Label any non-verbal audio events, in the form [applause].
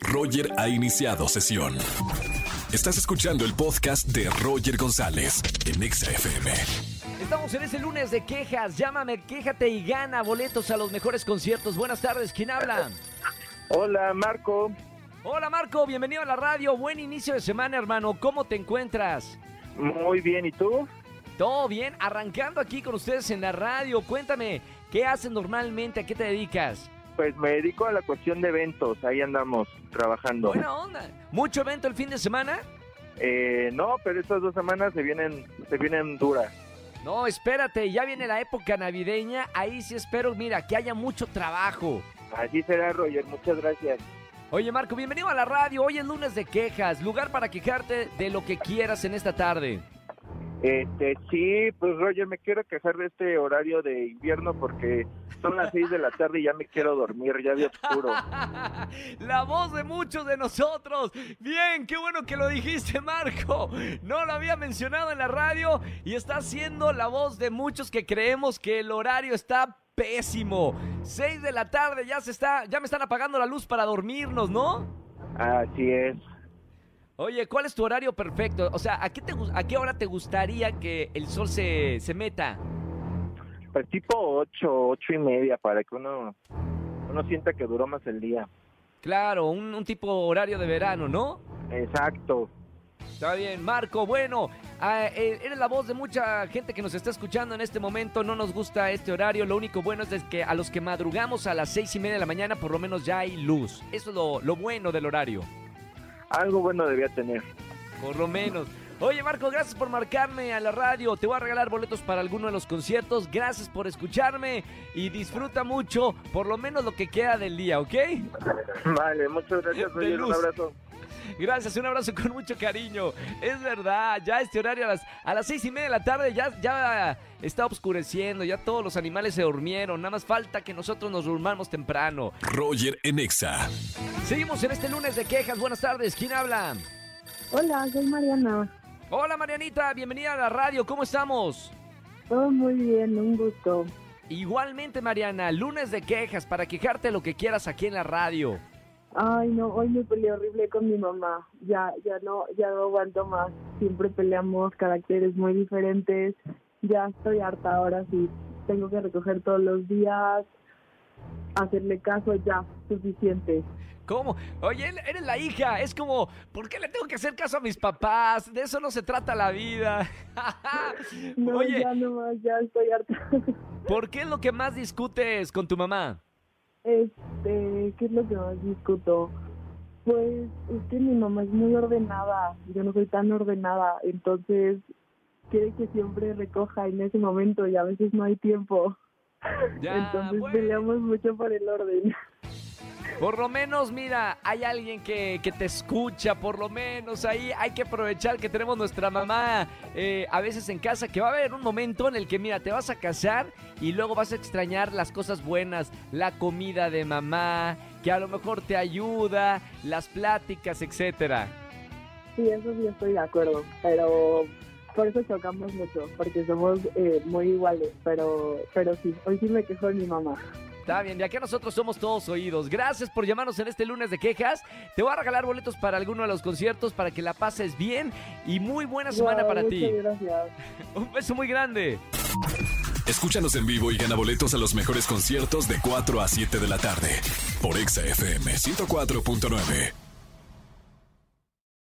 Roger ha iniciado sesión. Estás escuchando el podcast de Roger González en Exa FM. Estamos en ese lunes de quejas. Llámame, quéjate y gana boletos a los mejores conciertos. Buenas tardes, ¿quién habla? Hola, Marco. Hola Marco, bienvenido a la radio. Buen inicio de semana, hermano. ¿Cómo te encuentras? Muy bien, ¿y tú? Todo bien, arrancando aquí con ustedes en la radio. Cuéntame, ¿qué haces normalmente? ¿A qué te dedicas? Pues me dedico a la cuestión de eventos, ahí andamos trabajando. Buena onda. ¿Mucho evento el fin de semana? Eh, no, pero estas dos semanas se vienen, se vienen duras. No, espérate, ya viene la época navideña. Ahí sí espero, mira, que haya mucho trabajo. Así será, Roger, muchas gracias. Oye, Marco, bienvenido a la radio. Hoy es lunes de quejas, lugar para quejarte de lo que quieras en esta tarde. Este, sí, pues Roger, me quiero quejar de este horario de invierno porque son las seis de la tarde y ya me quiero dormir, ya de oscuro. [laughs] la voz de muchos de nosotros. Bien, qué bueno que lo dijiste, Marco. No lo había mencionado en la radio y está siendo la voz de muchos que creemos que el horario está pésimo. Seis de la tarde, ya se está, ya me están apagando la luz para dormirnos, ¿no? Así es. Oye, ¿cuál es tu horario perfecto? O sea, ¿a qué, te, a qué hora te gustaría que el sol se, se meta? Pues tipo ocho, ocho y media, para que uno, uno sienta que duró más el día. Claro, un, un tipo horario de verano, ¿no? Exacto. Está bien, Marco. Bueno, ah, eh, eres la voz de mucha gente que nos está escuchando en este momento. No nos gusta este horario. Lo único bueno es que a los que madrugamos a las seis y media de la mañana, por lo menos ya hay luz. Eso es lo, lo bueno del horario. Algo bueno debía tener. Por lo menos. Oye, Marco, gracias por marcarme a la radio. Te voy a regalar boletos para alguno de los conciertos. Gracias por escucharme y disfruta mucho, por lo menos lo que queda del día, ¿ok? [laughs] Vale, muchas gracias, Roger. Un abrazo. Gracias, un abrazo con mucho cariño. Es verdad, ya este horario a las, a las seis y media de la tarde ya, ya está oscureciendo, ya todos los animales se durmieron. Nada más falta que nosotros nos durmamos temprano. Roger Enexa. Seguimos en este lunes de quejas. Buenas tardes, ¿quién habla? Hola, soy Mariana. Hola Marianita, bienvenida a la radio, ¿cómo estamos? Todo muy bien, un gusto. Igualmente Mariana, lunes de quejas para quejarte lo que quieras aquí en la radio. Ay, no, hoy me peleé horrible con mi mamá. Ya, ya no, ya no aguanto más. Siempre peleamos caracteres muy diferentes. Ya estoy harta ahora sí. Tengo que recoger todos los días, hacerle caso ya, suficiente. ¿Cómo? Oye, eres la hija. Es como, ¿por qué le tengo que hacer caso a mis papás? De eso no se trata la vida. [laughs] no, ya no más, ya estoy harta. ¿Por qué es lo que más discutes con tu mamá? Este, ¿qué es lo que más discuto? Pues es que mi mamá es muy ordenada, yo no soy tan ordenada, entonces quiere que siempre recoja en ese momento y a veces no hay tiempo. entonces peleamos mucho por el orden. Por lo menos, mira, hay alguien que, te escucha, por lo menos ahí hay que aprovechar que tenemos nuestra mamá eh, a veces en casa, que va a haber un momento en el que, mira, te vas a casar y luego vas a extrañar las cosas buenas, la comida de mamá, que a lo mejor te ayuda, las pláticas, etcétera. Sí, eso sí estoy de acuerdo, pero por eso chocamos mucho, porque somos eh, muy iguales, pero, pero sí, hoy sí me quejo de mi mamá. Está bien, ya que nosotros somos todos oídos. Gracias por llamarnos en este lunes de quejas. Te voy a regalar boletos para alguno de los conciertos para que la pases bien y muy buena semana para ti. Gracias. [laughs] Un beso muy grande. Escúchanos en vivo y gana boletos a los mejores conciertos de 4 a 7 de la tarde por Exa FM 104.9.